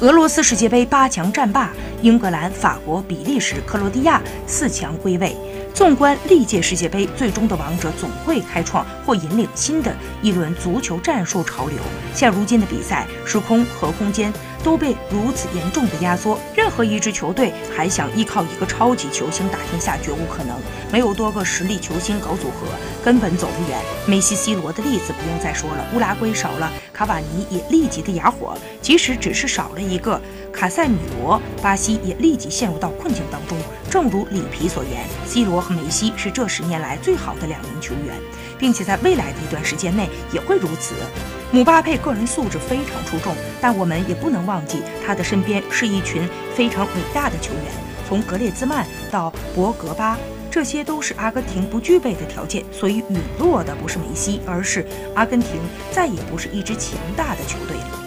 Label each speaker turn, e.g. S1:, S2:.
S1: 俄罗斯世界杯八强战罢，英格兰、法国、比利时、克罗地亚四强归位。纵观历届世界杯，最终的王者总会开创或引领新的一轮足球战术潮流。现如今的比赛，时空和空间都被如此严重的压缩，任何一支球队还想依靠一个超级球星打天下，绝无可能。没有多个实力球星搞组合，根本走不远。梅西、C 罗的例子不用再说了，乌拉圭少了卡瓦尼也立即的哑火，即使只是少了一个卡塞米罗，巴西也立即陷入到困境当中。正如里皮所言，C 罗和梅西是这十年来最好的两名球员，并且在未来的一段时间内也会如此。姆巴佩个人素质非常出众，但我们也不能忘记他的身边是一群非常伟大的球员，从格列兹曼到博格巴，这些都是阿根廷不具备的条件。所以陨落的不是梅西，而是阿根廷再也不是一支强大的球队了。